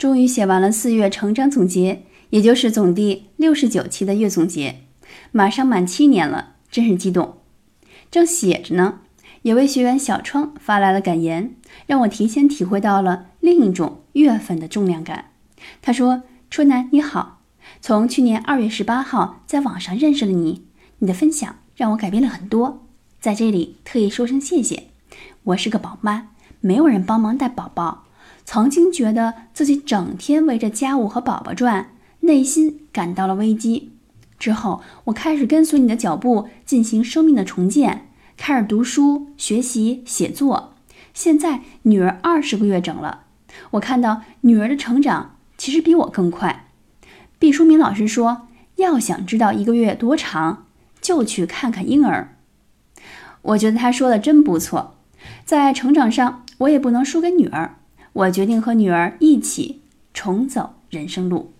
终于写完了四月成长总结，也就是总第六十九期的月总结，马上满七年了，真是激动。正写着呢，有位学员小窗发来了感言，让我提前体会到了另一种月份的重量感。他说：“春楠你好，从去年二月十八号在网上认识了你，你的分享让我改变了很多，在这里特意说声谢谢。我是个宝妈，没有人帮忙带宝宝。”曾经觉得自己整天围着家务和宝宝转，内心感到了危机。之后，我开始跟随你的脚步进行生命的重建，开始读书、学习、写作。现在女儿二十个月整了，我看到女儿的成长其实比我更快。毕淑敏老师说，要想知道一个月多长，就去看看婴儿。我觉得他说的真不错，在成长上，我也不能输给女儿。我决定和女儿一起重走人生路。